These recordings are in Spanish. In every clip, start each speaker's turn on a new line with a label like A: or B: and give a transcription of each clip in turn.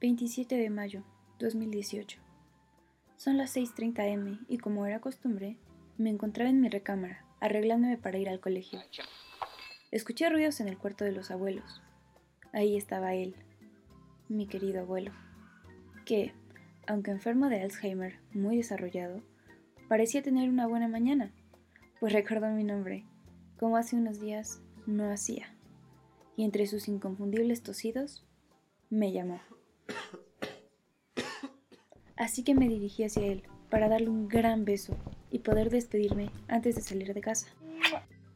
A: 27 de mayo 2018. Son las 6.30 m y como era costumbre, me encontraba en mi recámara, arreglándome para ir al colegio. Escuché ruidos en el cuarto de los abuelos. Ahí estaba él, mi querido abuelo, que, aunque enfermo de Alzheimer muy desarrollado, parecía tener una buena mañana, pues recordó mi nombre, como hace unos días no hacía, y entre sus inconfundibles tosidos, me llamó. Así que me dirigí hacia él para darle un gran beso y poder despedirme antes de salir de casa.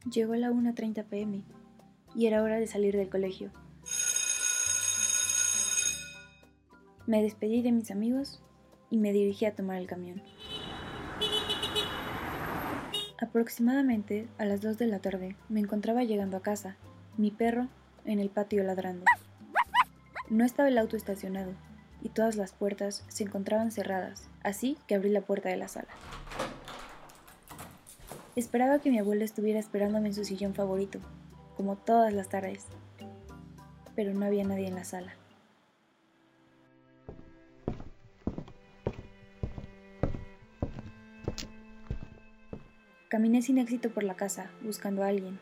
A: Llegó a la 1.30 pm y era hora de salir del colegio. Me despedí de mis amigos y me dirigí a tomar el camión. Aproximadamente a las 2 de la tarde me encontraba llegando a casa, mi perro en el patio ladrando. No estaba el auto estacionado y todas las puertas se encontraban cerradas, así que abrí la puerta de la sala. Esperaba que mi abuelo estuviera esperándome en su sillón favorito, como todas las tardes, pero no había nadie en la sala. Caminé sin éxito por la casa, buscando a alguien.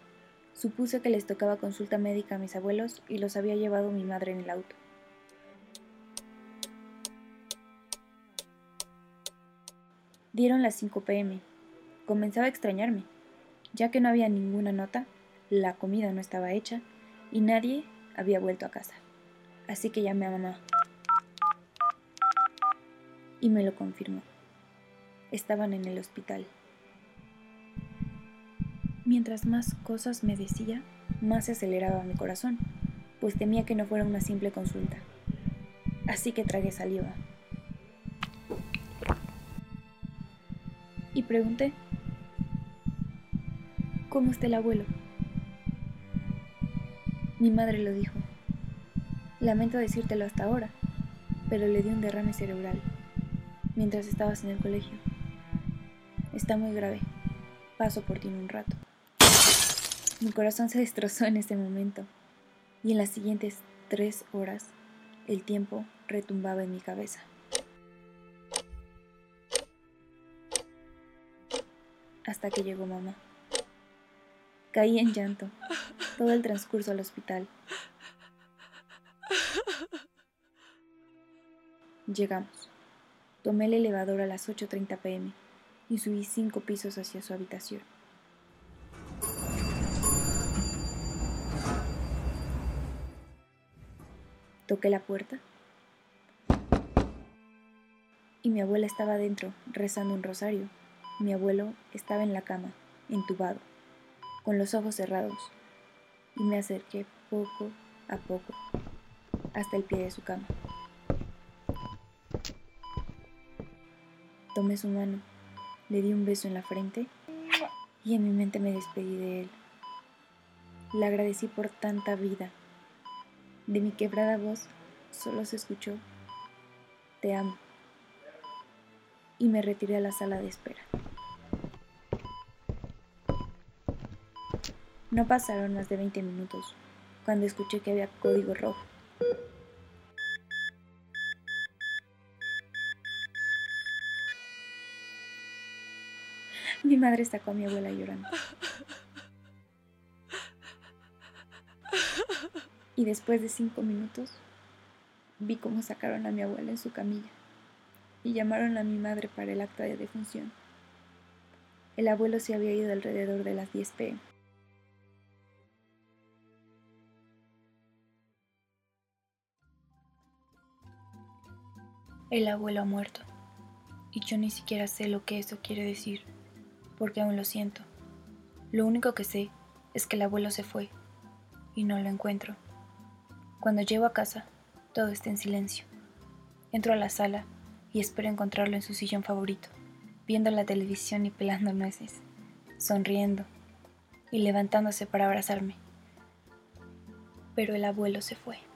A: Supuse que les tocaba consulta médica a mis abuelos y los había llevado mi madre en el auto. Dieron las 5 pm. Comenzaba a extrañarme, ya que no había ninguna nota, la comida no estaba hecha y nadie había vuelto a casa. Así que llamé a mamá. Y me lo confirmó. Estaban en el hospital. Mientras más cosas me decía, más se aceleraba mi corazón, pues temía que no fuera una simple consulta. Así que tragué saliva. Y pregunté, ¿cómo está el abuelo? Mi madre lo dijo. Lamento decírtelo hasta ahora, pero le di un derrame cerebral mientras estabas en el colegio. Está muy grave. Paso por ti un rato. Mi corazón se destrozó en ese momento y en las siguientes tres horas el tiempo retumbaba en mi cabeza. Hasta que llegó mamá. Caí en llanto todo el transcurso al hospital. Llegamos. Tomé el elevador a las 8.30 pm y subí cinco pisos hacia su habitación. Toqué la puerta y mi abuela estaba dentro rezando un rosario. Mi abuelo estaba en la cama, entubado, con los ojos cerrados, y me acerqué poco a poco hasta el pie de su cama. Tomé su mano, le di un beso en la frente y en mi mente me despedí de él. Le agradecí por tanta vida de mi quebrada voz solo se escuchó, te amo. Y me retiré a la sala de espera. No pasaron más de 20 minutos cuando escuché que había código rojo. Mi madre sacó a mi abuela llorando. y después de cinco minutos vi cómo sacaron a mi abuela en su camilla y llamaron a mi madre para el acto de defunción. El abuelo se había ido alrededor de las 10 pm. El abuelo ha muerto y yo ni siquiera sé lo que eso quiere decir, porque aún lo siento. Lo único que sé es que el abuelo se fue y no lo encuentro. Cuando llego a casa, todo está en silencio. Entro a la sala y espero encontrarlo en su sillón favorito, viendo la televisión y pelando nueces, sonriendo y levantándose para abrazarme. Pero el abuelo se fue.